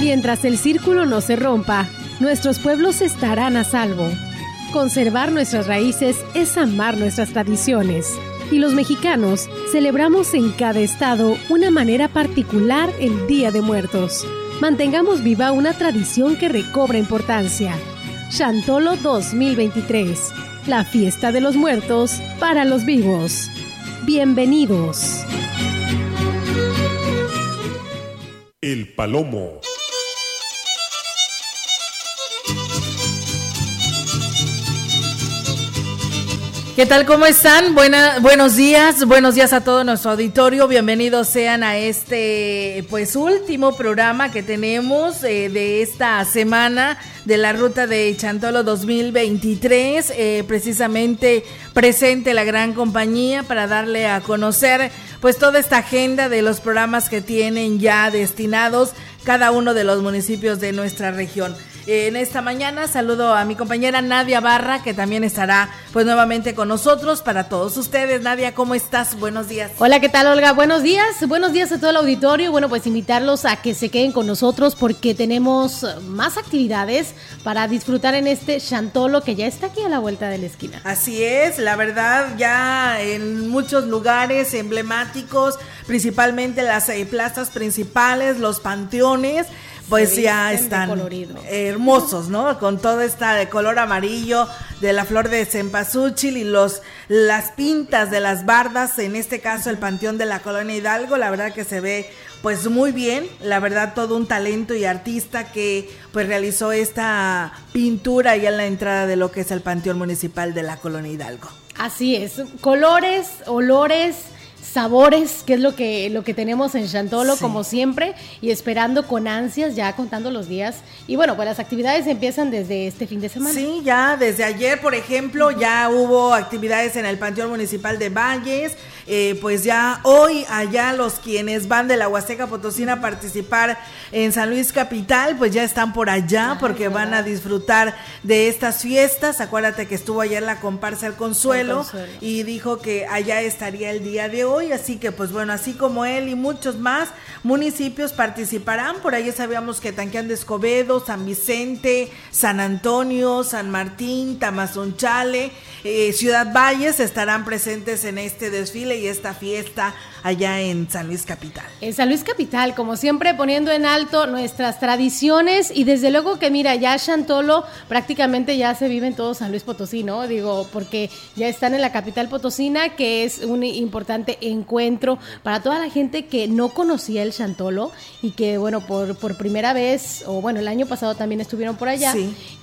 Mientras el círculo no se rompa, nuestros pueblos estarán a salvo. Conservar nuestras raíces es amar nuestras tradiciones. Y los mexicanos celebramos en cada estado una manera particular el Día de Muertos. Mantengamos viva una tradición que recobra importancia. Chantolo 2023, la fiesta de los muertos para los vivos. Bienvenidos. El Palomo. ¿Qué tal? ¿Cómo están? Buena, buenos días, buenos días a todo nuestro auditorio. Bienvenidos sean a este, pues, último programa que tenemos eh, de esta semana de la ruta de Chantolo 2023. Eh, precisamente presente la gran compañía para darle a conocer, pues, toda esta agenda de los programas que tienen ya destinados cada uno de los municipios de nuestra región en esta mañana. Saludo a mi compañera Nadia Barra, que también estará pues nuevamente con nosotros para todos ustedes. Nadia, ¿cómo estás? Buenos días. Hola, ¿qué tal, Olga? Buenos días. Buenos días a todo el auditorio. Bueno, pues invitarlos a que se queden con nosotros porque tenemos más actividades para disfrutar en este Chantolo que ya está aquí a la vuelta de la esquina. Así es, la verdad, ya en muchos lugares emblemáticos, principalmente las eh, plazas principales, los panteones, pues ya están hermosos, ¿no? Con todo esta de color amarillo de la flor de cempasúchil y los las pintas de las bardas, en este caso el Panteón de la Colonia Hidalgo, la verdad que se ve pues muy bien, la verdad todo un talento y artista que pues realizó esta pintura ya en la entrada de lo que es el Panteón Municipal de la Colonia Hidalgo. Así es, colores, olores, sabores, que es lo que, lo que tenemos en Chantolo, como siempre, y esperando con ansias, ya contando los días. Y bueno, pues las actividades empiezan desde este fin de semana. Sí, ya desde ayer, por ejemplo, ya hubo actividades en el Panteón Municipal de Valles. Eh, pues ya hoy allá los quienes van de la Huasteca Potosina a participar en San Luis Capital, pues ya están por allá porque van a disfrutar de estas fiestas. Acuérdate que estuvo ayer la comparsa El Consuelo, y dijo que allá estaría el día de hoy, así que pues bueno, así como él y muchos más municipios participarán. Por ahí sabíamos que Tanqueán de Escobedo, San Vicente, San Antonio, San Martín, Tamazunchale, eh, Ciudad Valles estarán presentes en este desfile y esta fiesta allá en San Luis Capital. En San Luis Capital, como siempre, poniendo en alto nuestras tradiciones y desde luego que mira, ya Chantolo prácticamente ya se vive en todo San Luis Potosí, ¿no? Digo, porque ya están en la capital potosina, que es un importante encuentro para toda la gente que no conocía el Chantolo y que, bueno, por, por primera vez, o bueno, el año pasado también estuvieron por allá,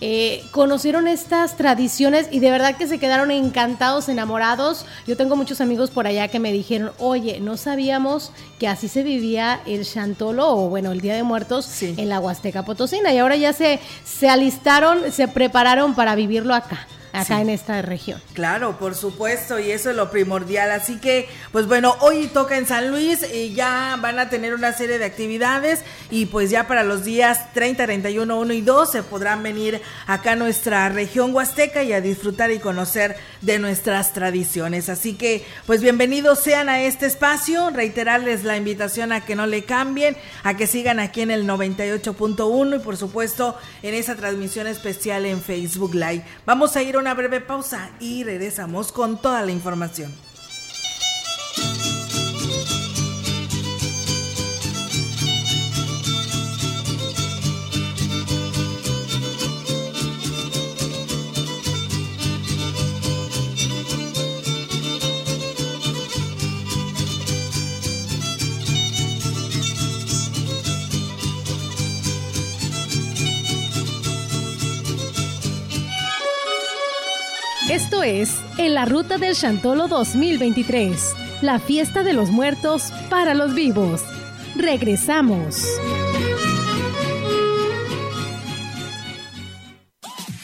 eh, conocieron estas tradiciones y de verdad que se quedaron encantados, enamorados. Yo tengo muchos amigos por allá que me dijeron, oye, no sabíamos que así se vivía el Chantolo o bueno, el Día de Muertos en la Huasteca Potosina y ahora ya se, se alistaron, se prepararon para vivirlo acá acá en esta región. Claro, por supuesto, y eso es lo primordial. Así que, pues bueno, hoy toca en San Luis y ya van a tener una serie de actividades y pues ya para los días 30, 31, 1 y 2 se podrán venir acá a nuestra región huasteca y a disfrutar y conocer de nuestras tradiciones. Así que, pues bienvenidos sean a este espacio, reiterarles la invitación a que no le cambien, a que sigan aquí en el 98.1 y por supuesto en esa transmisión especial en Facebook Live. Vamos a ir una breve pausa y regresamos con toda la información. Es En la Ruta del Chantolo 2023, la fiesta de los muertos para los vivos. Regresamos.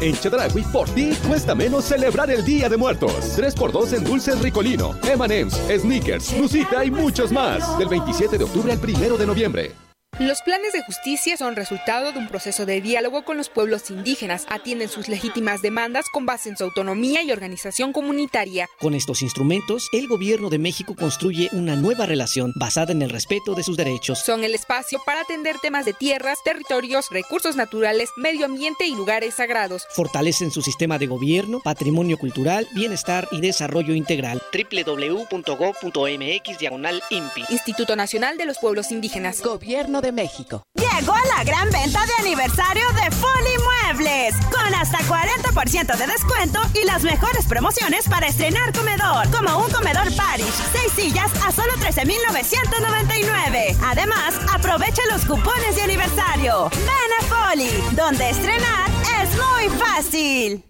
En Chedragui, por ti cuesta menos celebrar el Día de Muertos. 3x2 en dulces Ricolino, M&M's, Snickers, Lucita y muchos más. Del 27 de octubre al 1 de noviembre. Los planes de justicia son resultado de un proceso de diálogo con los pueblos indígenas. Atienden sus legítimas demandas con base en su autonomía y organización comunitaria. Con estos instrumentos, el gobierno de México construye una nueva relación basada en el respeto de sus derechos. Son el espacio para atender temas de tierras, territorios, recursos naturales, medio ambiente y lugares sagrados. Fortalecen su sistema de gobierno, patrimonio cultural, bienestar y desarrollo integral. www.gov.mx diagonal INPI. Instituto Nacional de los Pueblos Indígenas. Gobierno de México. Llegó la gran venta de aniversario de Folly Muebles, con hasta 40% de descuento y las mejores promociones para estrenar comedor, como un comedor Paris, seis sillas a solo 13,999. Además, aprovecha los cupones de aniversario. Ven a Folly, donde estrenar es muy fácil.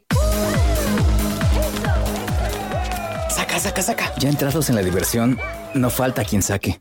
Saca, saca, saca. Ya entrados en la diversión, no falta quien saque.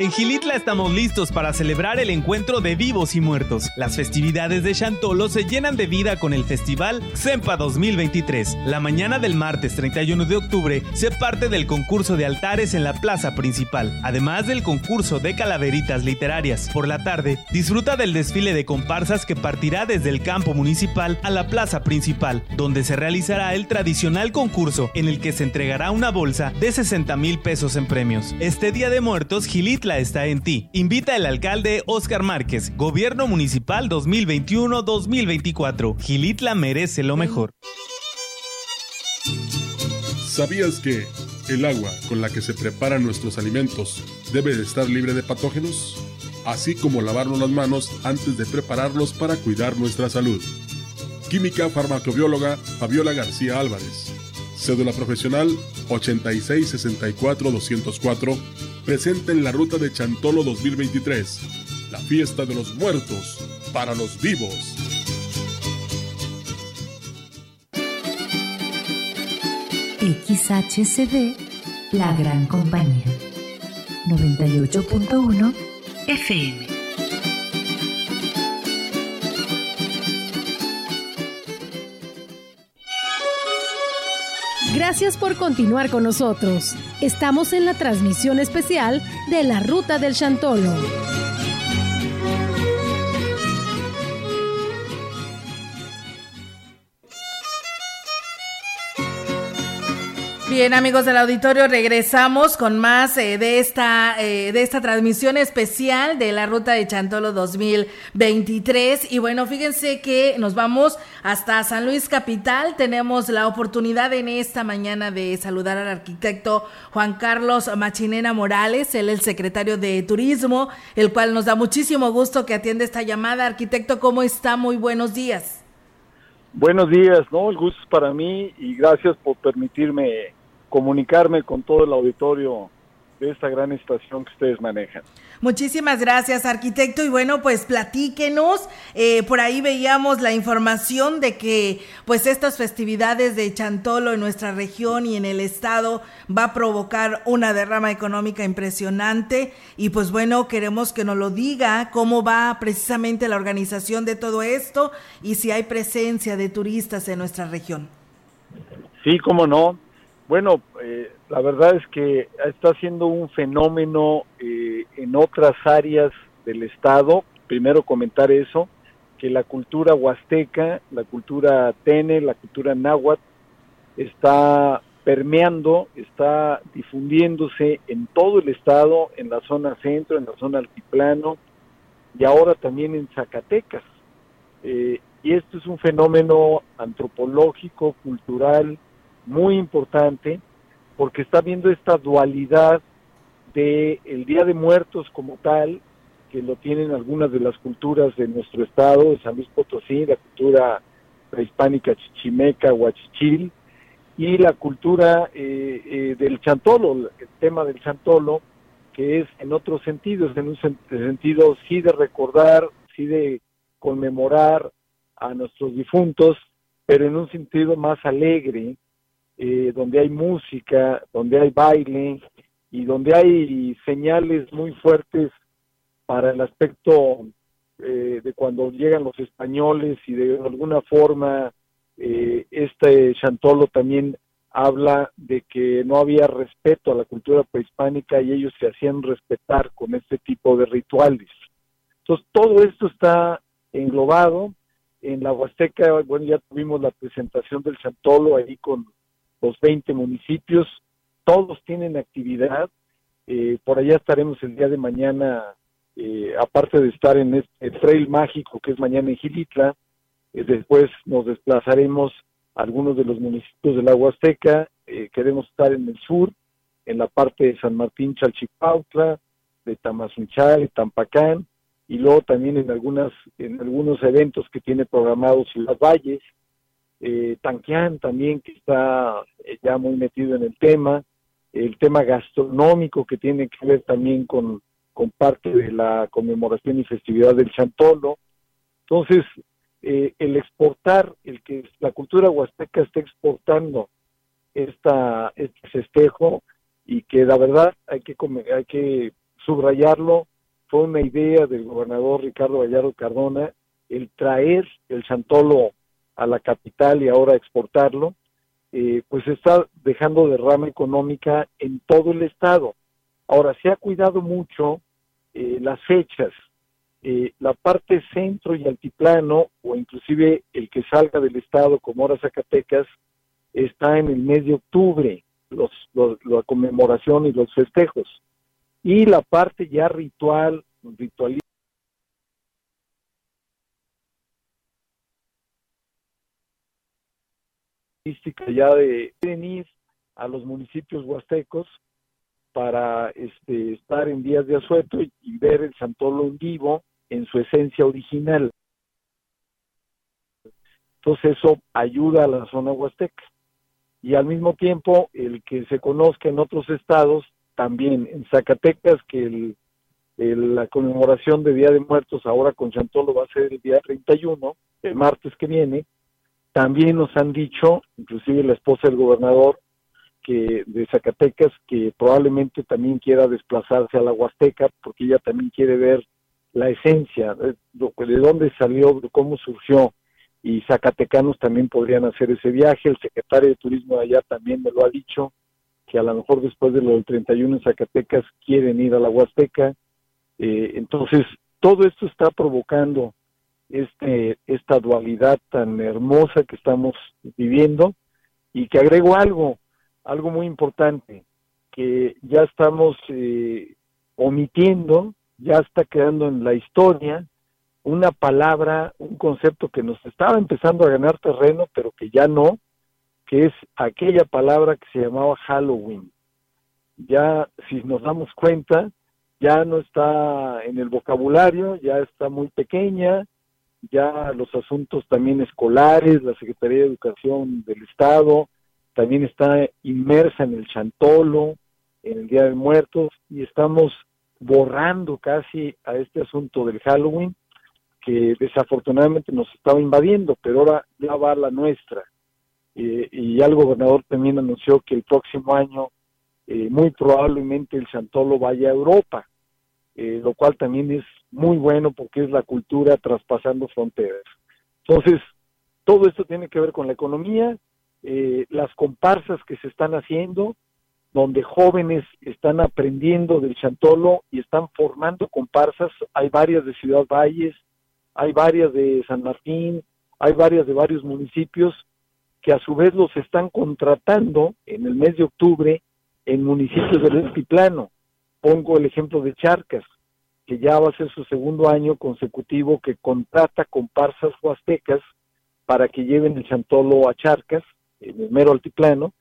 En Gilitla estamos listos para celebrar el encuentro de vivos y muertos. Las festividades de Chantolo se llenan de vida con el festival XEMPA 2023. La mañana del martes 31 de octubre se parte del concurso de altares en la plaza principal, además del concurso de calaveritas literarias. Por la tarde, disfruta del desfile de comparsas que partirá desde el campo municipal a la plaza principal, donde se realizará el tradicional concurso en el que se entregará una bolsa de 60 mil pesos en premios. Este Día de Muertos, Gilitla está en ti. Invita al alcalde Oscar Márquez, Gobierno Municipal 2021-2024. Gilitla merece lo mejor. ¿Sabías que el agua con la que se preparan nuestros alimentos debe de estar libre de patógenos? Así como lavarnos las manos antes de prepararlos para cuidar nuestra salud. Química farmacobióloga Fabiola García Álvarez. Cédula profesional 8664-204 presente en la ruta de Chantolo 2023, la fiesta de los muertos para los vivos. XHCD, la gran compañía. 98.1 FM. Gracias por continuar con nosotros. Estamos en la transmisión especial de la Ruta del Chantolo. Bien, amigos del auditorio, regresamos con más eh, de esta eh, de esta transmisión especial de la Ruta de Chantolo 2023 y bueno, fíjense que nos vamos hasta San Luis Capital. Tenemos la oportunidad en esta mañana de saludar al arquitecto Juan Carlos Machinena Morales, él el secretario de Turismo, el cual nos da muchísimo gusto que atiende esta llamada. Arquitecto, ¿cómo está? Muy buenos días. Buenos días, no, el gusto es para mí y gracias por permitirme comunicarme con todo el auditorio de esta gran estación que ustedes manejan. Muchísimas gracias, arquitecto. Y bueno, pues platíquenos. Eh, por ahí veíamos la información de que, pues, estas festividades de Chantolo en nuestra región y en el estado va a provocar una derrama económica impresionante. Y pues bueno, queremos que nos lo diga cómo va precisamente la organización de todo esto y si hay presencia de turistas en nuestra región. Sí, cómo no. Bueno, eh, la verdad es que está siendo un fenómeno eh, en otras áreas del Estado. Primero comentar eso, que la cultura huasteca, la cultura tene, la cultura náhuatl, está permeando, está difundiéndose en todo el Estado, en la zona centro, en la zona altiplano y ahora también en Zacatecas. Eh, y esto es un fenómeno antropológico, cultural, muy importante porque está viendo esta dualidad de el Día de Muertos como tal, que lo tienen algunas de las culturas de nuestro estado, de San Luis Potosí, la cultura prehispánica chichimeca, huachichil, y la cultura eh, eh, del chantolo, el tema del chantolo, que es en otros sentidos, en un sentido sí de recordar, sí de conmemorar a nuestros difuntos, pero en un sentido más alegre, eh, donde hay música, donde hay baile y donde hay señales muy fuertes para el aspecto eh, de cuando llegan los españoles y de alguna forma eh, este Chantolo también habla de que no había respeto a la cultura prehispánica y ellos se hacían respetar con este tipo de rituales. Entonces, todo esto está englobado en la Huasteca. Bueno, ya tuvimos la presentación del Chantolo ahí con los 20 municipios. Todos tienen actividad. Eh, por allá estaremos el día de mañana, eh, aparte de estar en este trail mágico que es mañana en Gilitla. Eh, después nos desplazaremos algunos de los municipios de la Huasteca, eh, queremos estar en el sur, en la parte de San Martín, Chalchipautla, de Tamazunchal, Tampacán, y luego también en algunas en algunos eventos que tiene programados Ciudad Valles, eh, Tanquián también que está eh, ya muy metido en el tema, el tema gastronómico que tiene que ver también con, con parte de la conmemoración y festividad del Chantolo. Entonces, eh, el exportar, el que la cultura huasteca esté exportando esta, este festejo y que la verdad hay que, hay que subrayarlo, fue una idea del gobernador Ricardo Gallardo Cardona el traer el Chantolo a la capital y ahora exportarlo, eh, pues está dejando derrama económica en todo el estado. Ahora, se ha cuidado mucho eh, las fechas, eh, la parte centro y altiplano, o inclusive el que salga del estado como ahora Zacatecas, está en el mes de octubre, los, la conmemoración y los festejos. Y la parte ya ritual, ritualística, ya de venir a los municipios huastecos para este, estar en días de asueto y, y ver el Santolo en vivo en su esencia original. Entonces eso ayuda a la zona huasteca. Y al mismo tiempo, el que se conozca en otros estados, también en Zacatecas, que el, la conmemoración de Día de Muertos ahora con Chantolo va a ser el día 31, el martes que viene, también nos han dicho, inclusive la esposa del gobernador, que de Zacatecas, que probablemente también quiera desplazarse a la Huasteca, porque ella también quiere ver la esencia, de, de dónde salió, cómo surgió, y zacatecanos también podrían hacer ese viaje, el secretario de Turismo de allá también me lo ha dicho, que a lo mejor después de lo del 31 en Zacatecas quieren ir a la Huasteca, eh, entonces todo esto está provocando este, esta dualidad tan hermosa que estamos viviendo y que agrego algo, algo muy importante, que ya estamos eh, omitiendo ya está quedando en la historia una palabra, un concepto que nos estaba empezando a ganar terreno, pero que ya no, que es aquella palabra que se llamaba Halloween. Ya, si nos damos cuenta, ya no está en el vocabulario, ya está muy pequeña, ya los asuntos también escolares, la Secretaría de Educación del Estado también está inmersa en el chantolo, en el Día de Muertos, y estamos borrando casi a este asunto del Halloween que desafortunadamente nos estaba invadiendo, pero ahora ya va la nuestra. Eh, y ya el gobernador también anunció que el próximo año eh, muy probablemente el Chantolo vaya a Europa, eh, lo cual también es muy bueno porque es la cultura traspasando fronteras. Entonces, todo esto tiene que ver con la economía, las comparsas que se están haciendo, donde jóvenes están aprendiendo del chantolo y están formando comparsas. Hay varias de Ciudad Valles, hay varias de San Martín, hay varias de varios municipios que a su vez los están contratando en el mes de octubre en municipios del altiplano. Pongo el ejemplo de Charcas, que ya va a ser su segundo año consecutivo que contrata comparsas huastecas para que lleven el chantolo a Charcas, en el mero altiplano,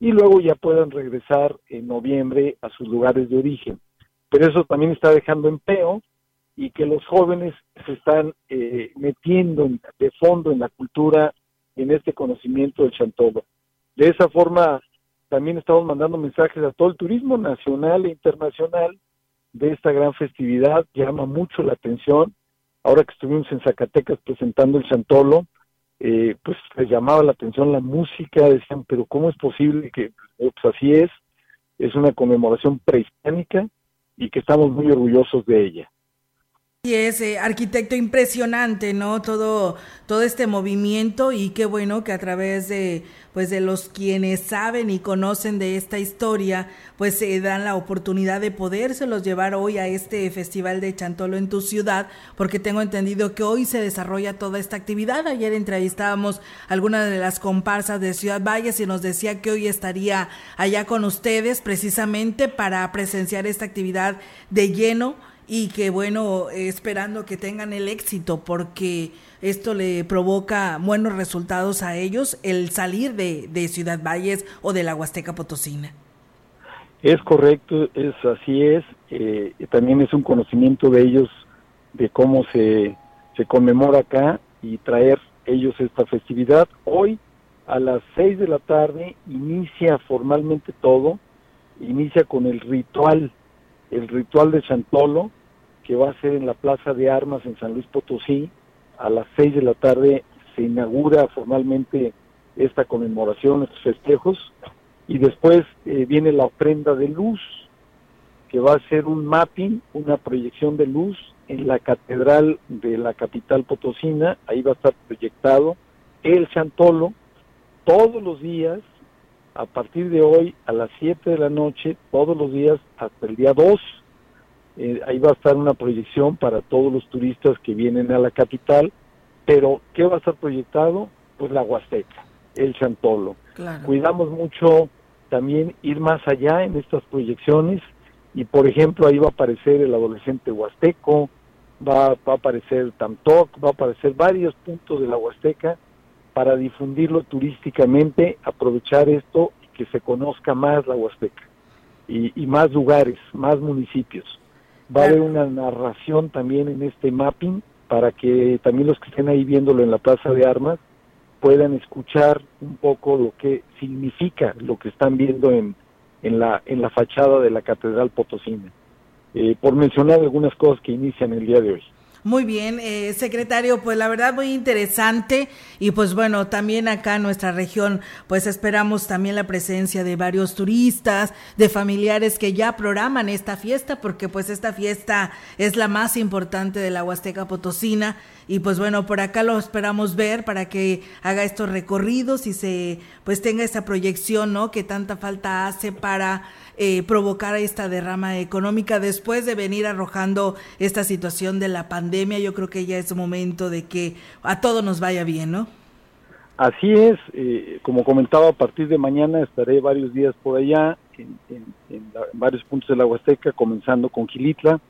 y luego ya puedan regresar en noviembre a sus lugares de origen. Pero eso también está dejando empleo y que los jóvenes se están eh, metiendo de fondo en la cultura, en este conocimiento del chantolo. De esa forma, también estamos mandando mensajes a todo el turismo nacional e internacional de esta gran festividad. Llama mucho la atención. Ahora que estuvimos en Zacatecas presentando el Chantolo, eh, pues les llamaba la atención la música, decían, pero ¿cómo es posible que, pues así es, es una conmemoración prehispánica y que estamos muy orgullosos de ella. Y es eh, arquitecto impresionante, ¿no? Todo, todo este movimiento y qué bueno que a través de, pues de los quienes saben y conocen de esta historia, pues se dan la oportunidad de podérselos llevar hoy a este festival de Chantolo en tu ciudad, porque tengo entendido que hoy se desarrolla toda esta actividad. Ayer entrevistábamos a alguna de las comparsas de Ciudad Valles y nos decía que hoy estaría allá con ustedes precisamente para presenciar esta actividad de lleno y que bueno, esperando que tengan el éxito porque esto le provoca buenos resultados a ellos el salir de, Ciudad Valles o de la Huasteca Potosina. Es correcto, es así es, eh, también es un conocimiento de ellos de cómo se, se conmemora acá y traer ellos esta festividad. Hoy a las seis de la tarde inicia formalmente todo, inicia con el ritual, el ritual de Chantolo, que va a ser en la Plaza de Armas en San Luis Potosí. A las seis de la tarde se inaugura formalmente esta conmemoración, estos festejos, y después eh, viene la ofrenda de luz, que va a ser un mapping, una proyección de luz en la catedral de la capital potosina, ahí va a estar proyectado el Chantolo todos los días, a partir de hoy a las 7 de la noche, todos los días hasta el día 2 eh, ahí va a estar una proyección para todos los turistas que vienen a la capital, pero ¿qué va a estar proyectado? Pues la Huasteca, el Chantolo. Cuidamos mucho también ir más allá en estas proyecciones y por ejemplo ahí va a aparecer el adolescente huasteco, va, va a aparecer Tamtoc, va a aparecer varios puntos de la Huasteca para difundirlo turísticamente, aprovechar esto y que se conozca más la Huasteca y más lugares, más municipios. Va a haber una narración también en este mapping para que también los que estén ahí viéndolo en la Plaza de Armas puedan escuchar un poco lo que significa lo que están viendo en, en, la, en la fachada de la Catedral Potosina. Eh, por mencionar algunas cosas que inician el día de hoy. Muy bien, eh, secretario, pues la verdad muy interesante y pues bueno, también acá en nuestra región pues esperamos también la presencia de varios turistas, de familiares que ya programan esta fiesta porque pues esta fiesta es la más importante de la Huasteca Potosina y pues bueno, por acá lo esperamos ver para que haga estos recorridos y se pues tenga esa proyección, ¿no? Que tanta falta hace para eh, provocar esta derrama económica después de venir arrojando esta situación de la pandemia. Yo creo que ya es momento de que a todo nos vaya bien, ¿no? Así es, eh, como comentaba, a partir de mañana estaré varios días por allá, en, varios puntos de la Huasteca, comenzando con Gilitla.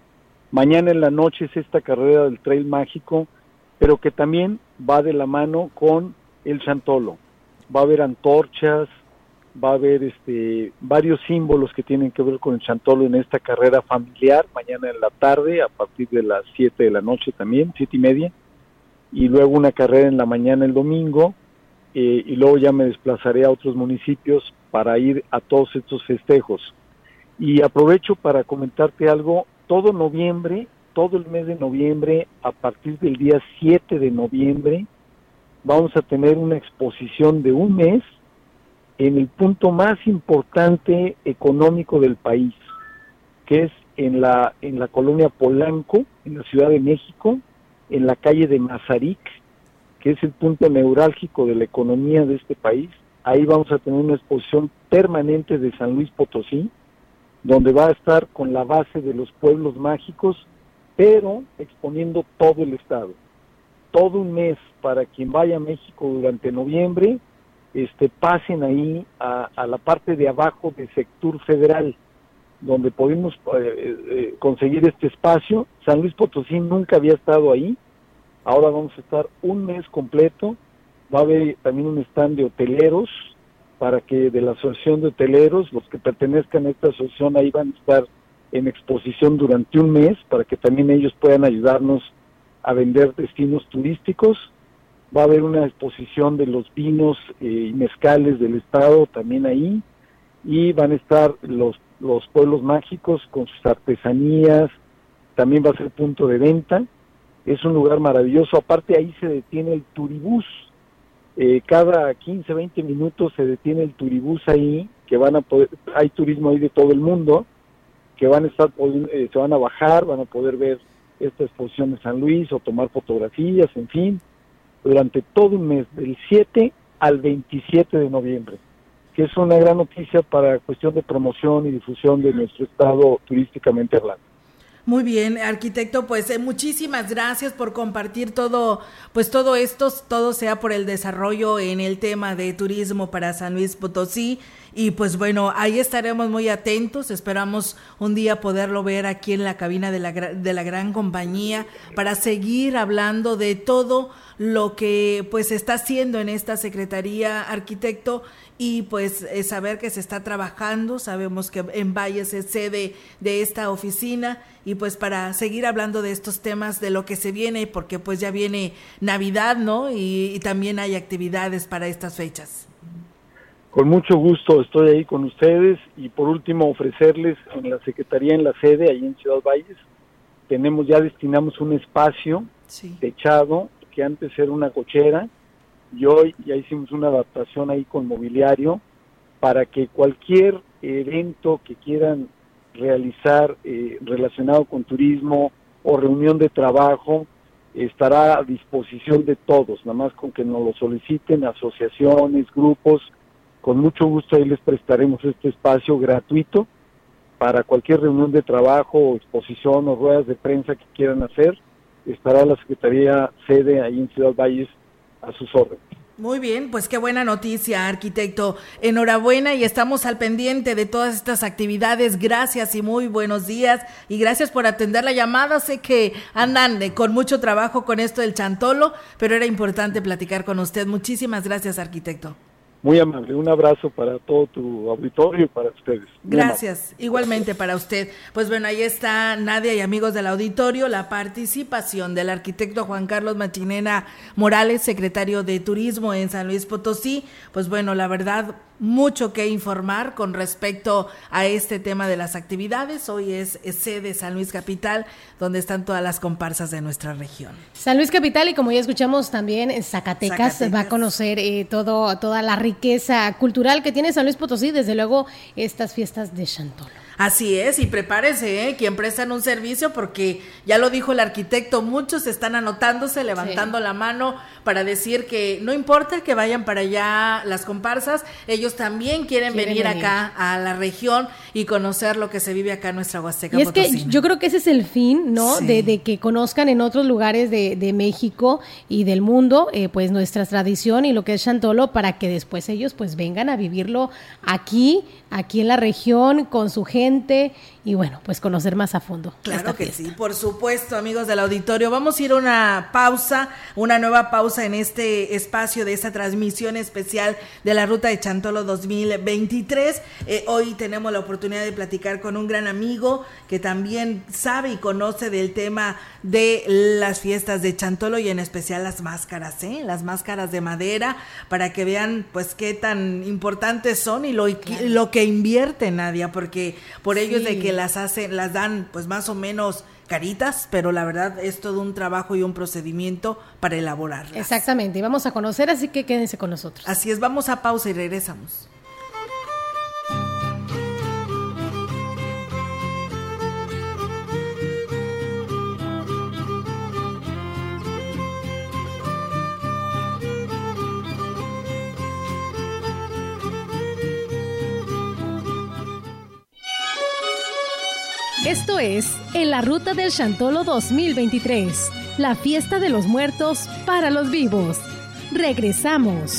Mañana en la noche es esta carrera del Trail Mágico, pero que también va de la mano con el Chantolo. Va a haber antorchas, va a haber este, varios símbolos que tienen que ver con el Chantolo en esta carrera familiar, mañana en la tarde, a partir de las 7 de la noche también, siete y media, y luego una carrera en la mañana el domingo, eh, y luego ya me desplazaré a otros municipios para ir a todos estos festejos. Y aprovecho para comentarte algo, todo noviembre, todo el mes de noviembre, a partir del día 7 de noviembre, vamos a tener una exposición de un mes en el punto más importante económico del país, que es en la, en la colonia Polanco, en la Ciudad de México, en la calle de Mazarik, que es el punto neurálgico de la economía de este país. Ahí vamos a tener una exposición permanente de San Luis Potosí, donde va a estar con la base de los pueblos mágicos, pero exponiendo todo el estado. Todo un mes para quien vaya a México durante noviembre este, pasen ahí a, la parte de abajo del sector federal, donde podemos eh, eh, conseguir este espacio. San Luis Potosí nunca había estado ahí, ahora vamos a estar un mes completo. Va a haber también un stand de hoteleros para que de la asociación de hoteleros, los que pertenezcan a esta asociación ahí van a estar en exposición durante un mes para que también ellos puedan ayudarnos a vender destinos turísticos va a haber una exposición de los vinos eh, y mezcales del estado también ahí y van a estar los, los pueblos mágicos con sus artesanías, también va a ser punto de venta, es un lugar maravilloso, aparte ahí se detiene el turibús, eh, cada 15, 20 minutos se detiene el turibús ahí, que van a poder, hay turismo ahí de todo el mundo, que van a estar, eh, se van a bajar, van a poder ver esta exposición de San Luis o tomar fotografías, en fin, durante todo un mes, del 7 al 27 de noviembre, que es una gran noticia para cuestión de promoción y difusión de nuestro estado turísticamente hablando. Muy bien, arquitecto, pues eh, muchísimas gracias por compartir todo, pues todo esto, todo sea por el desarrollo en el tema de turismo para San Luis Potosí. Y pues bueno, ahí estaremos muy atentos, esperamos un día poderlo ver aquí en la cabina de la, de la gran compañía para seguir hablando de todo lo que pues está haciendo en esta Secretaría Arquitecto y pues eh, saber que se está trabajando, sabemos que en Valles es sede de esta oficina y pues para seguir hablando de estos temas, de lo que se viene, porque pues ya viene Navidad, ¿no? Y, y también hay actividades para estas fechas. Con mucho gusto estoy ahí con ustedes y por último ofrecerles en la Secretaría, en la sede, ahí en Ciudad Valles, tenemos ya destinamos un espacio techado que antes era una cochera y hoy ya hicimos una adaptación ahí con mobiliario para que cualquier evento que quieran realizar eh, relacionado con turismo o reunión de trabajo estará a disposición de todos, nada más con que nos lo soliciten asociaciones, grupos, con mucho gusto ahí les prestaremos este espacio gratuito para cualquier reunión de trabajo, exposición o ruedas de prensa que quieran hacer. Estará la Secretaría sede ahí en Ciudad Valles a sus órdenes. Muy bien, pues qué buena noticia, arquitecto. Enhorabuena y estamos al pendiente de todas estas actividades. Gracias y muy buenos días. Y gracias por atender la llamada. Sé que andan con mucho trabajo con esto del chantolo, pero era importante platicar con usted. Muchísimas gracias, arquitecto. Muy amable, un abrazo para todo tu auditorio y para ustedes. Gracias, igualmente para usted. Pues bueno, ahí está Nadia y amigos del auditorio, la participación del arquitecto Juan Carlos Machinena Morales, secretario de Turismo en San Luis Potosí. Pues bueno, la verdad, mucho que informar con respecto a este tema de las actividades. Hoy es, sede San Luis Capital, donde están todas las comparsas de nuestra región. San Luis Capital y como ya escuchamos también en Zacatecas, va a conocer eh, todo, toda la riqueza cultural que tiene San Luis Potosí, desde luego estas fiestas de Chantolo. Así es, y prepárese, ¿eh? quien prestan un servicio, porque ya lo dijo el arquitecto, muchos están anotándose, levantando la mano para decir que no importa que vayan para allá las comparsas, ellos también quieren, venir, acá a la región y conocer lo que se vive acá en nuestra Huasteca. Y es que yo creo que ese es el fin, ¿no? De, que conozcan en otros lugares de, México y del mundo, eh, pues nuestra tradición y lo que es Chantolo, para que después ellos pues vengan a vivirlo aquí, aquí en la región, con su gente gente y bueno, pues conocer más a fondo. Claro que sí, por supuesto, amigos del auditorio. Vamos a ir a una pausa, una nueva pausa en este espacio de esta transmisión especial de la Ruta de Chantolo 2023. Eh, hoy tenemos la oportunidad de platicar con un gran amigo que también sabe y conoce del tema de las fiestas de Chantolo y en especial las máscaras, ¿eh? las máscaras de madera, para que vean pues qué tan importantes son y lo, lo que invierte Nadia, porque por ello es de que las hacen, las dan pues más o menos caritas, pero la verdad es todo un trabajo y un procedimiento para elaborarlas. Exactamente, y vamos a conocer, así que quédense con nosotros. Así es, vamos a pausa y regresamos. En la Ruta del Chantolo 2023, la fiesta de los muertos para los vivos. Regresamos.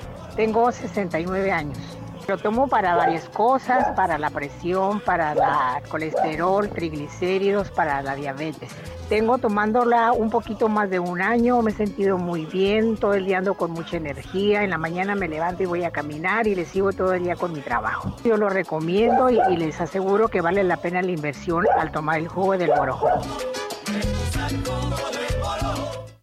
tengo 69 años. Lo tomo para varias cosas, para la presión, para el colesterol, triglicéridos, para la diabetes. Tengo tomándola un poquito más de un año, me he sentido muy bien, todo el día ando con mucha energía, en la mañana me levanto y voy a caminar y le sigo todo el día con mi trabajo. Yo lo recomiendo y, y les aseguro que vale la pena la inversión al tomar el jugo del morojo.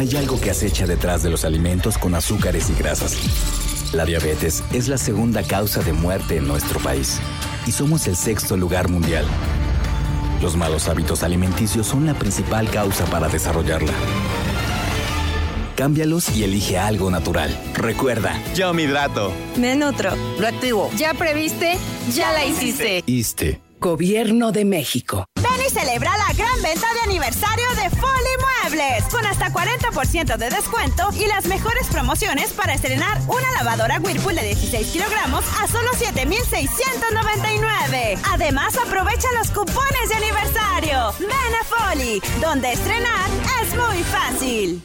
Hay algo que acecha detrás de los alimentos con azúcares y grasas. La diabetes es la segunda causa de muerte en nuestro país y somos el sexto lugar mundial. Los malos hábitos alimenticios son la principal causa para desarrollarla. Cámbialos y elige algo natural. Recuerda. Yo me hidrato. Me nutro. Lo activo. ¿Ya previste? Ya la hiciste. ISTE. Gobierno de México. Ven celebra la gran venta de aniversario de Folly Muebles con hasta 40% de descuento y las mejores promociones para estrenar una lavadora Whirlpool de 16 kilogramos a solo 7,699. Además, aprovecha los cupones de aniversario. Ven a Folly, donde estrenar es muy fácil.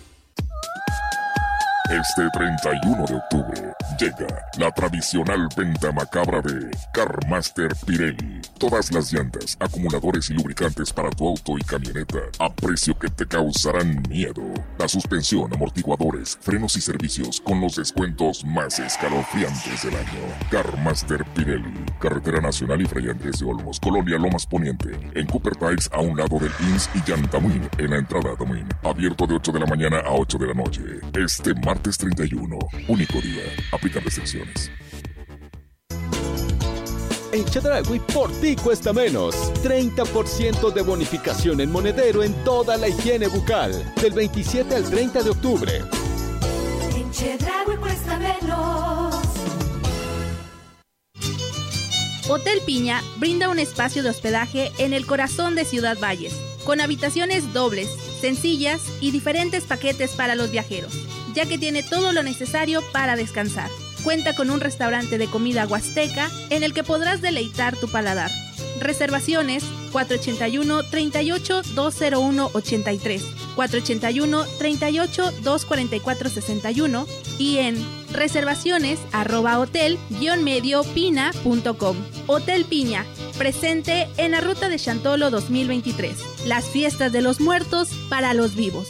Este 31 de octubre llega la tradicional venta macabra de Carmaster Pirelli. Todas las llantas, acumuladores y lubricantes para tu auto y camioneta a precio que te causarán miedo. La suspensión, amortiguadores, frenos y servicios con los descuentos más escalofriantes del año. Carmaster Pirelli, Carretera Nacional y Fray de Olmos, Colonia Lomas Poniente, en Cooper Tires a un lado del INS y Yantamuin en la entrada a Tamuín. Abierto de 8 de la mañana a 8 de la noche. Este martes 31, único día. Aplican restricciones. En Chedragui por ti cuesta menos. 30% de bonificación en monedero en toda la higiene bucal. Del 27 al 30 de octubre. En Chedraui cuesta menos. Hotel Piña brinda un espacio de hospedaje en el corazón de Ciudad Valles, con habitaciones dobles, sencillas y diferentes paquetes para los viajeros, ya que tiene todo lo necesario para descansar. Cuenta con un restaurante de comida huasteca en el que podrás deleitar tu paladar. Reservaciones 481 38 201 83, 481 38 244 61 y en reservaciones arroba hotel medio pina.com. Hotel Piña, presente en la ruta de Chantolo 2023. Las fiestas de los muertos para los vivos.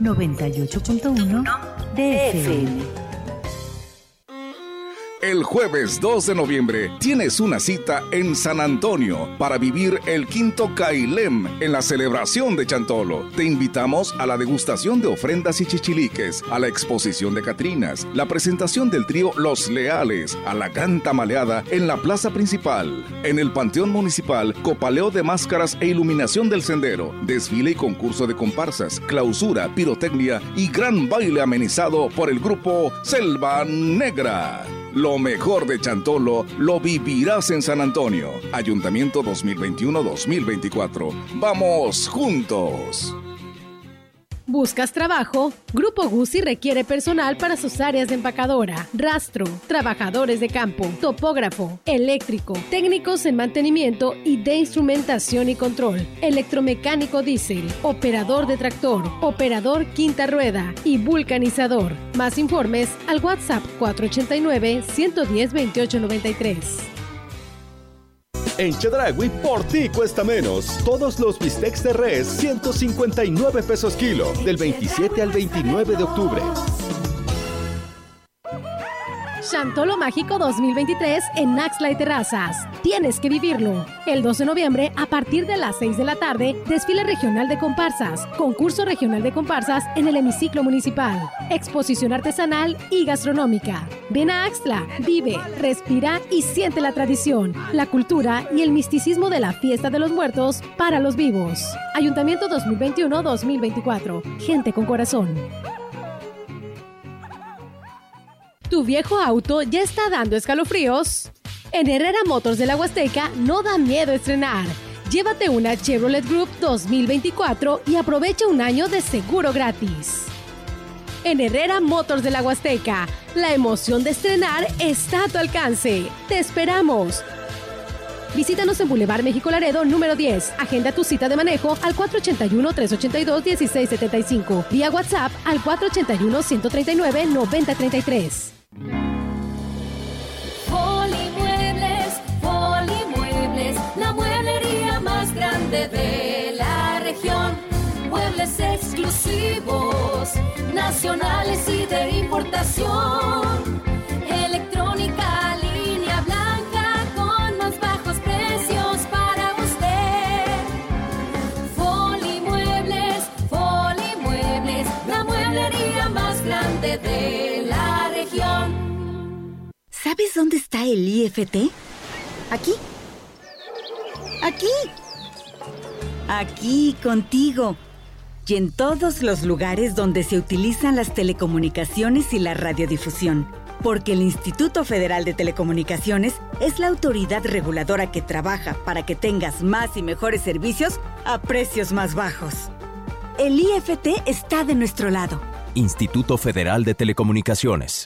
98.1 DFM. El jueves 2 de noviembre tienes una cita en San Antonio para vivir el quinto Cailem en la celebración de Chantolo. Te invitamos a la degustación de ofrendas y chichiliques, a la exposición de Catrinas, la presentación del trío Los Leales, a la gran tamaleada en la plaza principal. En el Panteón Municipal, copaleo de máscaras e iluminación del sendero, desfile y concurso de comparsas, clausura, pirotecnia y gran baile amenizado por el grupo Selva Negra. Lo mejor de Chantolo lo vivirás en San Antonio. Ayuntamiento 2021-2024. ¡Vamos juntos! ¿Buscas trabajo? Grupo Guzzi requiere personal para sus áreas de empacadora, rastro, trabajadores de campo, topógrafo, eléctrico, técnicos en mantenimiento y de instrumentación y control, electromecánico diésel, operador de tractor, operador quinta rueda y vulcanizador. Más informes al WhatsApp 489 110 2893. En Chedragui por ti cuesta menos. Todos los bistecs de res 159 pesos kilo del 27 al 29 de octubre. Chantolo Mágico 2023 en Naxla y Terrazas. Tienes que vivirlo. El 12 de noviembre, a partir de las 6 de la tarde, desfile regional de comparsas, concurso regional de comparsas en el hemiciclo municipal, exposición artesanal y gastronómica. Ven a Axtla, vive, respira y siente la tradición, la cultura y el misticismo de la fiesta de los muertos para los vivos. Ayuntamiento 2021-2024. Gente con corazón. ¿Tu viejo auto ya está dando escalofríos? En Herrera Motors de la Huasteca no da miedo estrenar. Llévate una Chevrolet Group 2024 y aprovecha un año de seguro gratis. En Herrera Motors de la Huasteca, la emoción de estrenar está a tu alcance. ¡Te esperamos! Visítanos en Boulevard México Laredo número 10. Agenda tu cita de manejo al 481-382-1675. Vía WhatsApp al 481-139-9033. Polimuebles, Polimuebles, la mueblería más grande de la región. Muebles exclusivos, nacionales y de importación. ¿Sabes dónde está el IFT? Aquí. Aquí. Aquí, contigo. Y en todos los lugares donde se utilizan las telecomunicaciones y la radiodifusión. Porque el Instituto Federal de Telecomunicaciones es la autoridad reguladora que trabaja para que tengas más y mejores servicios a precios más bajos. El IFT está de nuestro lado. Instituto Federal de Telecomunicaciones.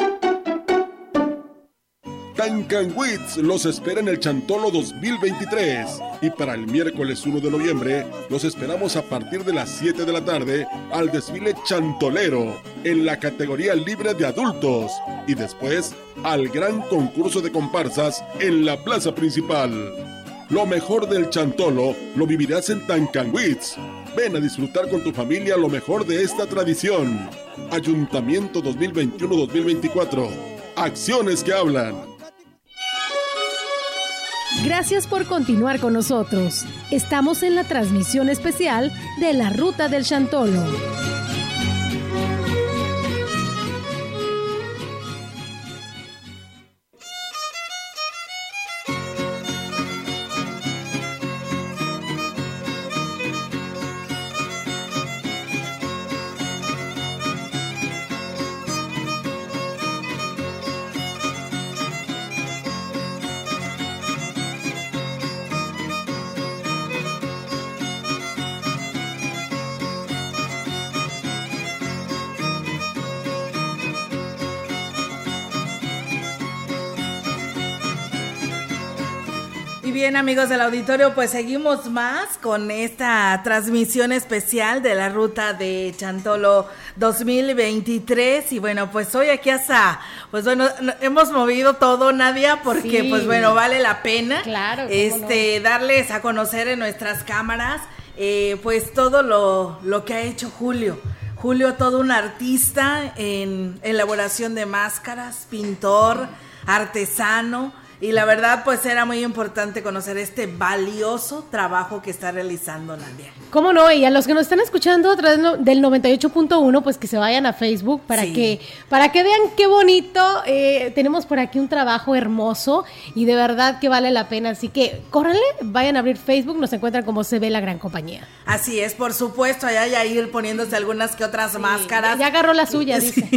Tancanwitz los espera en el Chantolo 2023. Y para el miércoles 1 de noviembre, los esperamos a partir de las 7 de la tarde al desfile chantolero en la categoría libre de adultos. Y después al gran concurso de comparsas en la plaza principal. Lo mejor del chantolo lo vivirás en Tancanwitz. Ven a disfrutar con tu familia lo mejor de esta tradición. Ayuntamiento 2021-2024. Acciones que hablan. Gracias por continuar con nosotros. Estamos en la transmisión especial de la Ruta del Chantolo. Bien amigos del auditorio, pues seguimos más con esta transmisión especial de la ruta de Chantolo 2023 y bueno, pues hoy aquí hasta, pues bueno, no- hemos movido todo Nadia porque Sí. pues bueno, vale la pena Claro, este darles a conocer en nuestras cámaras eh, pues todo lo, lo que ha hecho Julio. Julio, todo un artista en elaboración de máscaras, pintor, artesano. Y la verdad, pues era muy importante conocer este valioso trabajo que está realizando Nadia. ¿Cómo no? Y a los que nos están escuchando a través del 98.1, pues que se vayan a Facebook para Sí. que para que vean qué bonito. eh, tenemos por aquí un trabajo hermoso y de verdad que vale la pena. Así que córranle, vayan a abrir Facebook, nos encuentran como se ve la gran compañía. Así es, por supuesto, allá ya ir poniéndose algunas que otras máscaras. Ya agarró la suya, dice.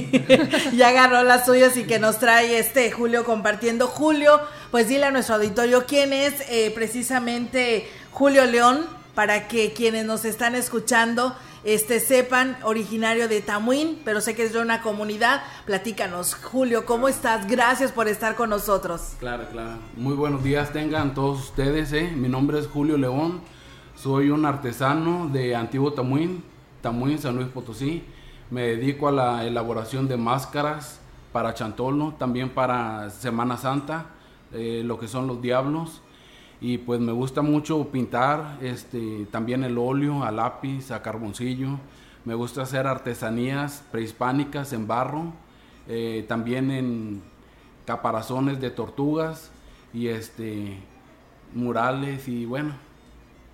ya agarró las suyas y que nos trae este Julio compartiendo. Julio, pues dile a nuestro auditorio quién es eh, precisamente Julio León para que quienes nos están escuchando este sepan, originario de Tamuín, pero sé que es de una comunidad. Platícanos, Julio, ¿cómo estás? Gracias por estar con nosotros. Claro, claro. Muy buenos días tengan todos ustedes. ¿eh? Mi nombre es Julio León. Soy un artesano de Antiguo Tamuín, Tamuín, San Luis Potosí. Me dedico a la elaboración de máscaras para Chantolo, también para Semana Santa, eh, lo que son los diablos. Y pues me gusta mucho pintar, este, también el óleo, a lápiz, a carboncillo. Me gusta hacer artesanías prehispánicas en barro, eh, también en caparazones de tortugas y este murales y bueno,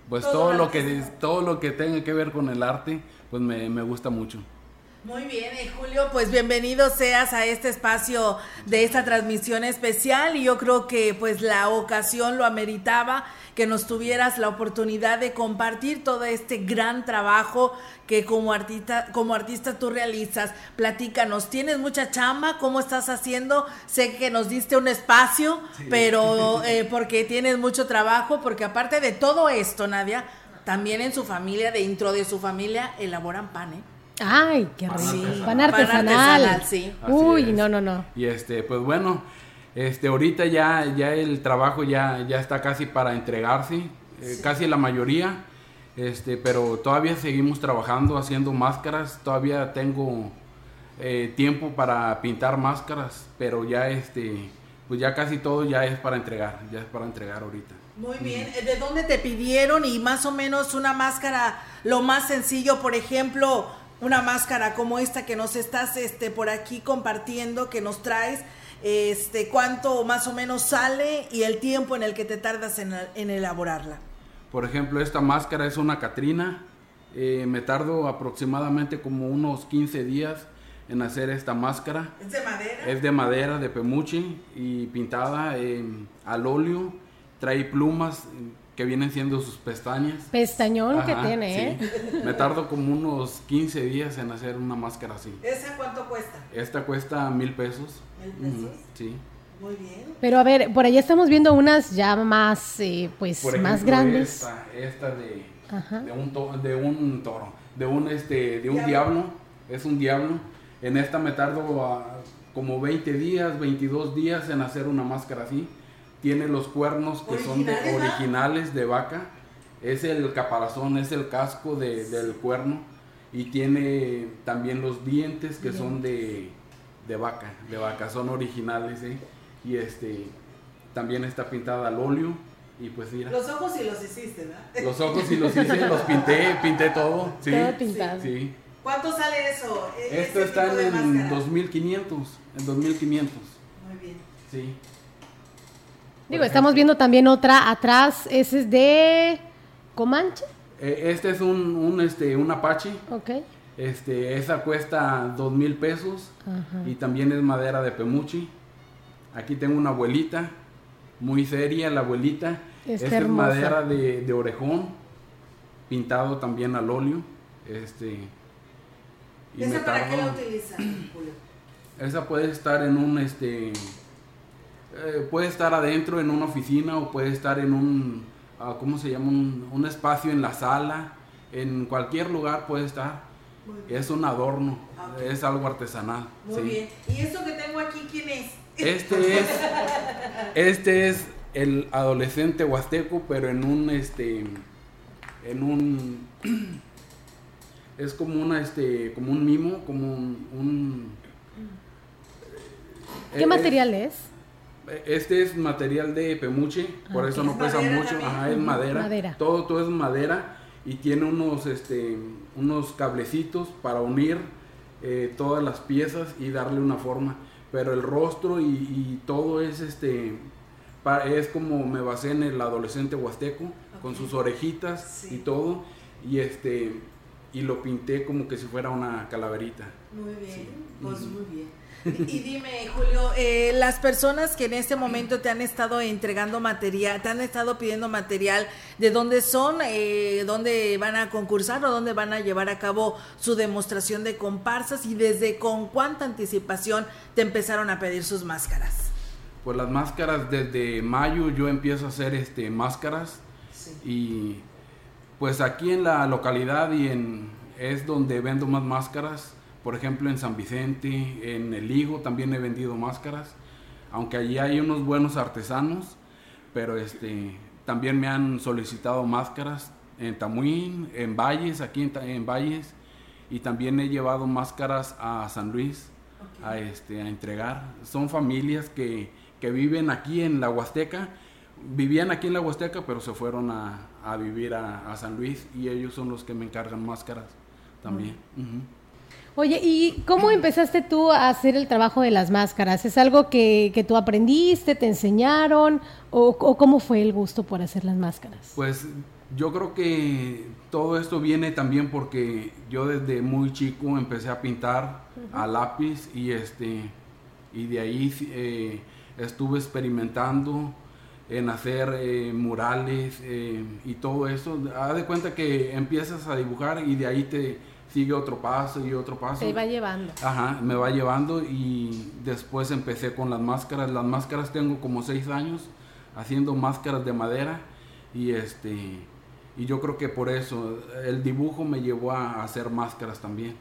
pues Todo todo, lo que todo lo que tenga que ver con el arte, pues me, me gusta mucho. Muy bien, eh, Julio, pues bienvenido seas a este espacio de esta transmisión especial y yo creo que pues la ocasión lo ameritaba que nos tuvieras la oportunidad de compartir todo este gran trabajo que como artista como artista tú realizas. Platícanos, ¿tienes mucha chamba? ¿Cómo estás haciendo? Sé que nos diste un espacio, pero eh, porque tienes mucho trabajo, porque aparte de todo esto, Nadia, también en su familia, dentro de su familia, elaboran pan, ¿eh? Ay, qué rico. artesanal. Pan Pan artesanal. sí. Uy, es. no, no, no. Y este, pues bueno, este, ahorita ya, ya el trabajo ya, ya está casi para entregarse, eh, casi la mayoría, este, pero todavía seguimos trabajando, haciendo máscaras, todavía tengo eh, tiempo para pintar máscaras, pero ya este, pues ya casi todo ya es para entregar, ya es para entregar ahorita. Muy bien, Eh, ¿de dónde te pidieron y más o menos una máscara, lo más sencillo, por ejemplo, una máscara como esta que nos estás este, por aquí compartiendo, que nos traes, este, cuánto más o menos sale y el tiempo en el que te tardas en, en elaborarla? Por ejemplo, esta máscara es una Catrina. eh, me tardo aproximadamente como unos 15 días en hacer esta máscara. ¿Es de madera? Es de madera, de pemuche y pintada en- al óleo. Trae plumas eh, que vienen siendo sus pestañas. Pestañón que tiene, sí. ¿eh? Me tardo como unos 15 días en hacer una máscara así. ¿Esa cuánto cuesta? Esta cuesta mil pesos. ¿Mil pesos? Sí. Muy bien. Pero a ver, por allá estamos viendo unas ya más, eh, pues, Por más grandes. Esta, esta de, Ajá. de un to- de un toro, de un este, de un diablo. es un diablo. En esta me tardo ah, como 20 días, 22 días en hacer una máscara así. Tiene los cuernos que son de ¿Originales, originales de vaca. Es el caparazón, es el casco de- del cuerno y tiene también los dientes que son de, de vaca, de vaca, son originales, ¿eh? Y este también está pintada al óleo y pues mira. Los ojos sí los hiciste, ¿verdad? Los ojos sí los hice, los pinté, pinté todo. Sí, Todo pintado. Sí. ¿Cuánto sale eso? E- Esto está en máscara? 2500, en 2500. Muy bien. Sí. Digo, estamos viendo también otra atrás. Ese es de Comanche. Eh, Este es un, un, este, un Apache. Ok. Este, esa cuesta dos mil pesos Ajá. y también es madera de pemuchi. Aquí tengo una abuelita, muy seria la abuelita. Está Esta es madera de, de orejón, pintado también al óleo. Este, y ¿Esa para qué la utilizan, Julio? Esa puede estar en un, este, eh, puede estar adentro en una oficina o puede estar en un, ah, ¿cómo se llama? Un, un espacio en la sala, en cualquier lugar puede estar. Es un adorno, es algo artesanal. Muy sí. bien. ¿Y esto que tengo aquí quién es? Este es, este es el adolescente huasteco, pero en un, este, en un, es como una, este, como un mimo, como un, un- ¿Qué eh, material es? Este es material de pemuche, por Ah, eso no ¿Es pesa mucho. también? Ajá, es madera. madera. Todo, todo es madera y tiene unos, este, unos cablecitos para unir eh, todas las piezas y darle una forma. Pero el rostro y, y todo es, este, es como me basé en el adolescente huasteco, con sus orejitas y todo, y este, y lo pinté como que si fuera una calaverita. Muy bien, Sí. pues muy bien. Y dime, Julio, eh, las personas que en este momento te han estado entregando material, te han estado pidiendo material, ¿de dónde son? Eh, ¿Dónde van a concursar o dónde van a llevar a cabo su demostración de comparsas? ¿Y desde con cuánta anticipación te empezaron a pedir sus máscaras? Pues las máscaras desde mayo yo empiezo a hacer este máscaras y pues aquí en la localidad y en, es donde vendo más máscaras. Por ejemplo, en San Vicente, en El Higo también he vendido máscaras. Aunque allí hay unos buenos artesanos, pero este, también me han solicitado máscaras en Tamuín, en Valles, aquí en, Valles. Y también he llevado máscaras a San Luis a, este, a entregar. Son familias que, que viven aquí en la Huasteca. Vivían aquí en la Huasteca, pero se fueron a, a vivir a, a San Luis y ellos son los que me encargan máscaras también. Oye, ¿y cómo empezaste tú a hacer el trabajo de las máscaras? ¿Es algo que, que tú aprendiste, te enseñaron? O, o cómo fue el gusto por hacer las máscaras? Pues yo creo que todo esto viene también porque yo desde muy chico empecé a pintar a lápiz y este y de ahí eh, estuve experimentando en hacer eh, murales eh, y todo eso. Haz de cuenta que empiezas a dibujar y de ahí te sigue otro paso y otro paso. Te iba llevando. Ajá, me va llevando y después empecé con las máscaras. Las máscaras tengo como seis años haciendo máscaras de madera y este y yo creo que por eso el dibujo me llevó a hacer máscaras también.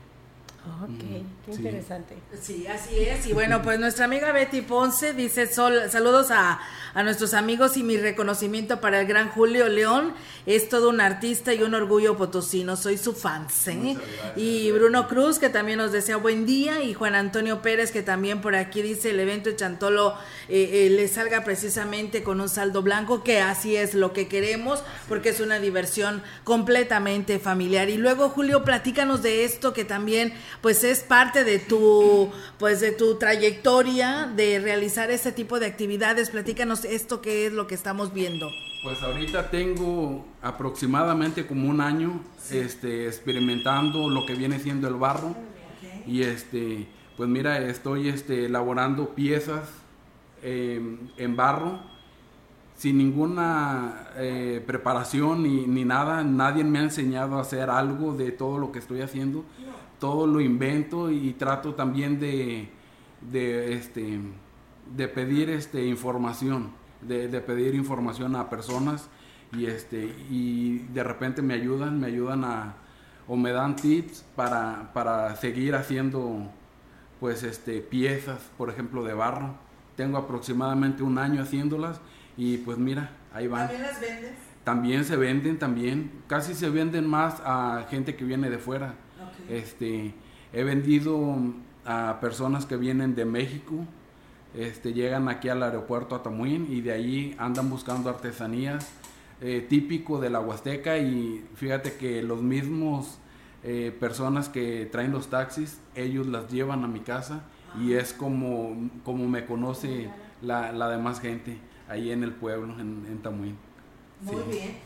Ok, qué Sí. interesante. Sí, así es. Y bueno, pues nuestra amiga Betty Ponce dice sol, saludos a, a nuestros amigos y mi reconocimiento para el gran Julio León. Es todo un artista y un orgullo potosino. Soy su fan. ¿eh? Y Bruno Cruz, que también nos desea buen día. Y Juan Antonio Pérez, que también por aquí dice el evento de Chantolo eh, eh, le salga precisamente con un saldo blanco, que así es lo que queremos, porque es una diversión completamente familiar. Y luego, Julio, platícanos de esto que también pues es parte de tu pues de tu trayectoria de realizar este tipo de actividades. Platícanos esto que es lo que estamos viendo. Pues ahorita tengo aproximadamente como un año este, experimentando lo que viene siendo el barro. Y este, pues mira, estoy este, elaborando piezas eh, en barro sin ninguna eh, preparación ni, ni nada. Nadie me ha enseñado a hacer algo de todo lo que estoy haciendo. Todo lo invento y trato también de, de, este, de pedir este, información, de, de pedir información a personas y, este, y de repente me ayudan, me ayudan a, o me dan tips para, para seguir haciendo pues este, piezas, por ejemplo, de barro. Tengo aproximadamente un año haciéndolas y pues mira, ahí van. las vendes? También se venden, también. Casi se venden más a gente que viene de fuera. Este, he vendido a personas que vienen de México, este, llegan aquí al aeropuerto Atamuín y de ahí andan buscando artesanías eh, típico de la Huasteca. Y fíjate que los mismos eh, personas que traen los taxis, ellos las llevan a mi casa y es como, como me conoce la, la demás gente ahí en el pueblo, en, en Tamuín. Muy bien.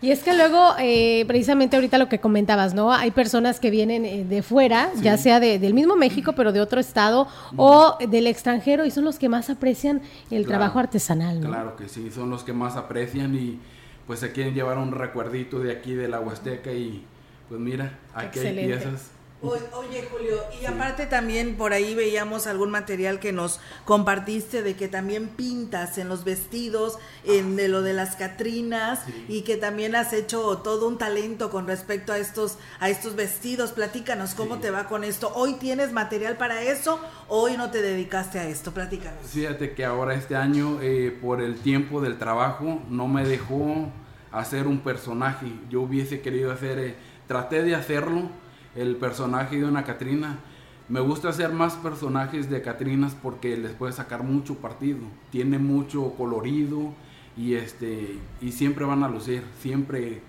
Y es que luego, eh, precisamente ahorita lo que comentabas, ¿no? Hay personas que vienen eh, de fuera, ya sea de- del mismo México, pero de otro estado, o del extranjero, y son los que más aprecian el Claro, trabajo artesanal, ¿no? Claro que sí, son los que más aprecian y pues se quieren llevar un recuerdito de aquí de la Huasteca y pues mira, aquí Excelente. hay piezas. Oye, Julio, y aparte también por ahí veíamos algún material que nos compartiste de que también pintas en los vestidos, en de lo de las Catrinas y que también has hecho todo un talento con respecto a estos a estos vestidos. Platícanos cómo te va con esto. Hoy tienes material para eso, hoy no te dedicaste a esto. Platícanos. Fíjate que ahora este año eh, por el tiempo del trabajo no me dejó hacer un personaje. Yo hubiese querido hacer, eh, traté de hacerlo, el personaje de una Catrina. Me gusta hacer más personajes de Catrinas porque les puede sacar mucho partido. Tiene mucho colorido y este y siempre van a lucir, siempre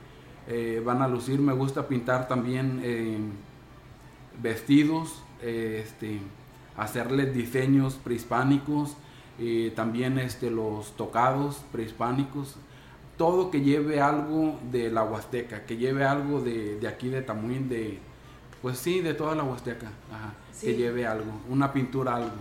eh, van a lucir. Me gusta pintar también eh, vestidos, este, hacerles diseños prehispánicos, eh, también este, los tocados prehispánicos, todo que lleve algo de la Huasteca, que lleve algo de, de aquí de Tamuín, de, pues sí, de toda la Huasteca, ajá, Sí. que lleve algo, una pintura, algo.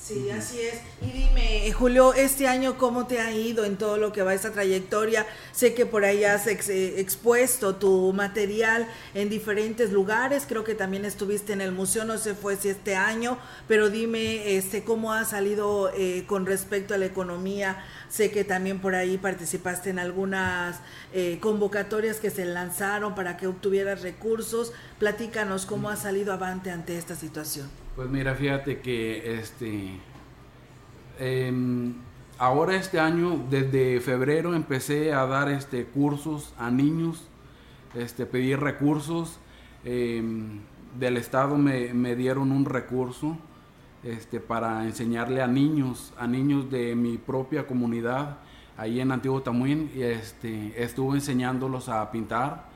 Sí, así es. Y dime, Julio, este año cómo te ha ido en todo lo que va esta trayectoria. Sé que por ahí has ex- eh, expuesto tu material en diferentes lugares. Creo que también estuviste en el museo, no sé fue si este año, pero dime, este, cómo ha salido eh, con respecto a la economía Sé que también por ahí participaste en algunas eh, convocatorias que se lanzaron para que obtuvieras recursos. Platícanos cómo has salido avante ante esta situación. Pues mira, fíjate que este em, ahora este año, desde febrero, empecé a dar este cursos a niños, este, pedir recursos. em, del Estado me, me dieron un recurso este, para enseñarle a niños, a niños de mi propia comunidad, ahí en Antiguo Tamuín, este, estuve enseñándolos a pintar.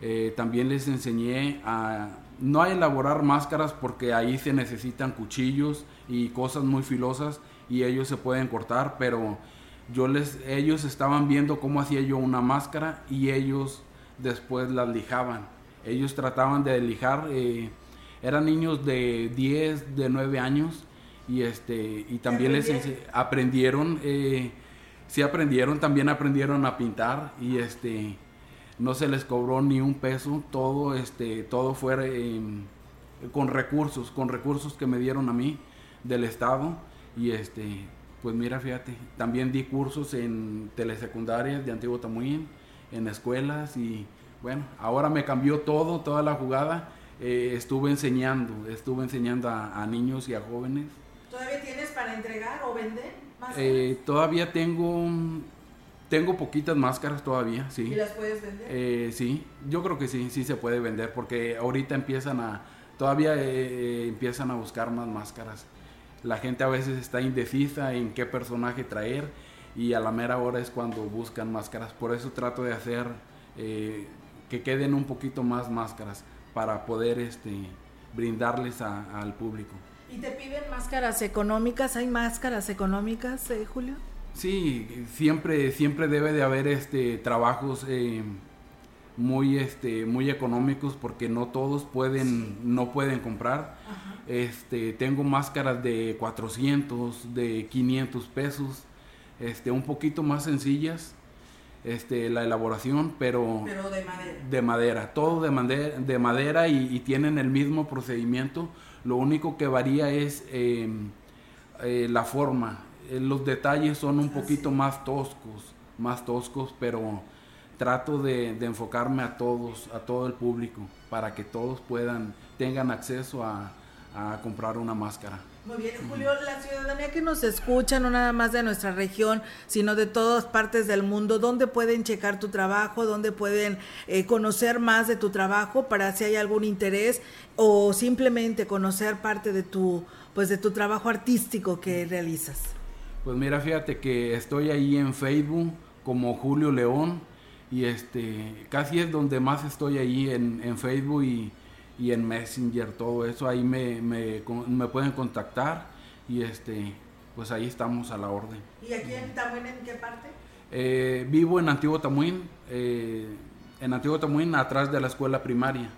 Eh, también les enseñé a no a elaborar máscaras porque ahí se necesitan cuchillos y cosas muy filosas y ellos se pueden cortar, pero ellos estaban viendo cómo hacía yo una máscara y ellos después las lijaban. Ellos trataban de lijar, eh, eran niños de 10, de 9 años y este y también les aprendieron, eh, sí aprendieron, también aprendieron a pintar y este no se les cobró ni un peso, todo este todo fue eh, con recursos, con recursos que me dieron a mí del estado y este pues mira, fíjate, también di cursos en telesecundarias de Antiguo Tamuín, en escuelas y bueno, ahora me cambió todo, toda la jugada. Eh, estuve enseñando, estuve enseñando a, a niños y a jóvenes. ¿Todavía tienes para entregar o vender? máscaras? Eh, todavía tengo tengo poquitas máscaras todavía, sí. ¿Y las puedes vender? Eh, sí, yo creo que sí, sí se puede vender porque ahorita empiezan a, todavía eh, empiezan a buscar más máscaras. La gente a veces está indecisa en qué personaje traer y a la mera hora es cuando buscan máscaras. Por eso trato de hacer eh, que queden un poquito más máscaras para poder este, brindarles a- al público. ¿Y te piden máscaras económicas? ¿Hay máscaras económicas, eh, Julio? Sí, siempre, siempre debe de haber este trabajos eh, muy este muy económicos porque no todos pueden no pueden comprar. Este tengo máscaras de 400, de 500 pesos, este un poquito más sencillas. Este la elaboración, pero Pero de madera. de madera, todo de madera, de madera y, y tienen el mismo procedimiento. Lo único que varía es eh, eh, la forma. Eh, los detalles son un poquito más toscos, más toscos, pero trato de, de enfocarme a todos, a todo el público, para que todos puedan, tengan acceso a, a comprar una máscara. Muy bien, Julio, la ciudadanía que nos escucha, no nada más de nuestra región, sino de todas partes del mundo, ¿dónde pueden checar tu trabajo? ¿Dónde pueden eh, conocer más de tu trabajo para si hay algún interés o simplemente conocer parte de tu, pues de tu trabajo artístico que realizas? Pues mira, fíjate que estoy ahí en Facebook como Julio León y este casi es donde más estoy ahí en, en Facebook y, y en Messenger, todo eso, ahí me, me, me pueden contactar y este pues ahí estamos a la orden. ¿Y aquí en Tamuín en qué parte? Eh, vivo en Antiguo Tamuín, eh, en Antiguo Tamuín, atrás de la escuela primaria.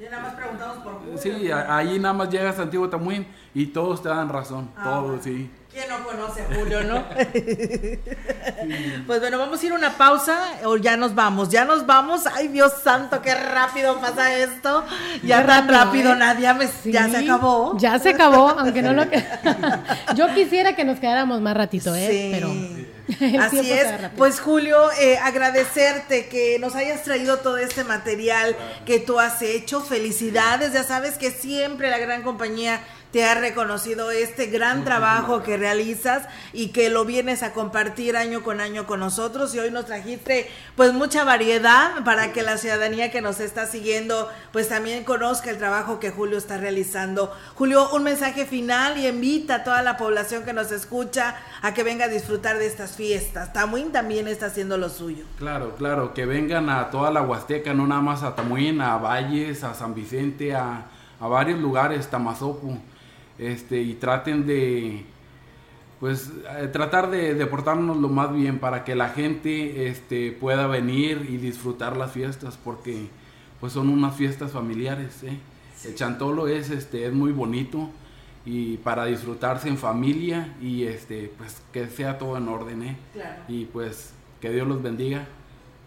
Ya nada más preguntamos por Julio. Sí, ahí nada más llegas a Antiguo Tamuín y todos te dan razón, Ah, todos, bueno. sí. ¿Quién no conoce a Julio, no? Pues bueno, vamos a ir a una pausa o ya nos vamos, ya nos vamos. Ay, Dios santo, qué rápido pasa esto. Ya Qué tan rápido, rápido, ¿eh? Nadia, me- ya se Sí, acabó. Ya se acabó, aunque no lo que. Yo quisiera que nos quedáramos más ratito, ¿eh? Sí. Pero. el Así es. Pues Julio, eh, agradecerte que nos hayas traído todo este material que tú has hecho. Felicidades. Ya sabes que siempre la gran compañía te ha reconocido este gran trabajo que realizas y que lo vienes a compartir año con año con nosotros y hoy nos trajiste pues mucha variedad para que la ciudadanía que nos está siguiendo pues también conozca el trabajo que Julio está realizando. Julio, un mensaje final y invita a toda la población que nos escucha a que venga a disfrutar de estas fiestas. Tamuín también está haciendo lo suyo. Claro, claro, que vengan a toda la Huasteca, no nada más a Tamuín, a Valles, a San Vicente, a, a varios lugares, Tamazopo, este, y traten de, pues, eh, tratar de, de portarnos lo más bien para que la gente, este, pueda venir y disfrutar las fiestas, porque, pues, son unas fiestas familiares, ¿eh? El Chantolo es, este, es muy bonito y para disfrutarse en familia y, este, pues, que sea todo en orden, ¿eh? Claro. Y pues que Dios los bendiga.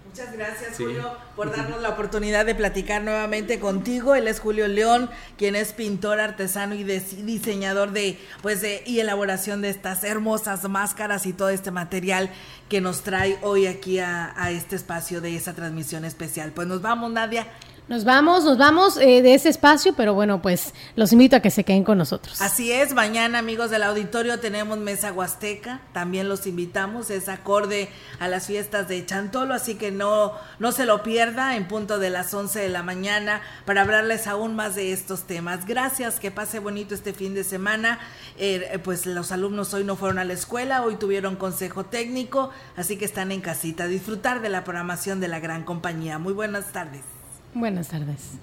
Muchas gracias, Sí. Julio, por darnos la oportunidad de platicar nuevamente contigo. Él es Julio León, quien es pintor, artesano y diseñador de, pues, de, y elaboración de estas hermosas máscaras y todo este material que nos trae hoy aquí a, a este espacio de esa transmisión especial. Pues nos vamos, Nadia. Nos vamos, nos vamos eh, de ese espacio, pero bueno, pues los invito a que se queden con nosotros. Así es, mañana amigos del auditorio tenemos Mesa Huasteca, también los invitamos, es acorde a las fiestas de Chantolo, así que no, no se lo pierda en punto de las 11 de la mañana para hablarles aún más de estos temas. Gracias, que pase bonito este fin de semana. Eh, eh, pues los alumnos hoy no fueron a la escuela, hoy tuvieron consejo técnico, así que están en casita. Disfrutar de la programación de la gran compañía. Muy buenas tardes. Buenas tardes.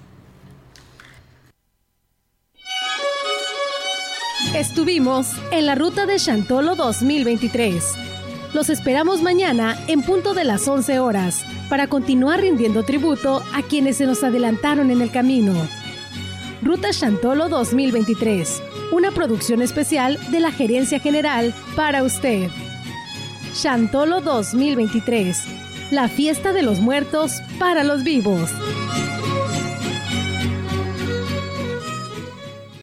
Estuvimos en la ruta de Chantolo 2023. Los esperamos mañana en punto de las 11 horas para continuar rindiendo tributo a quienes se nos adelantaron en el camino. Ruta Chantolo 2023, una producción especial de la Gerencia General para usted. Chantolo 2023, la fiesta de los muertos para los vivos.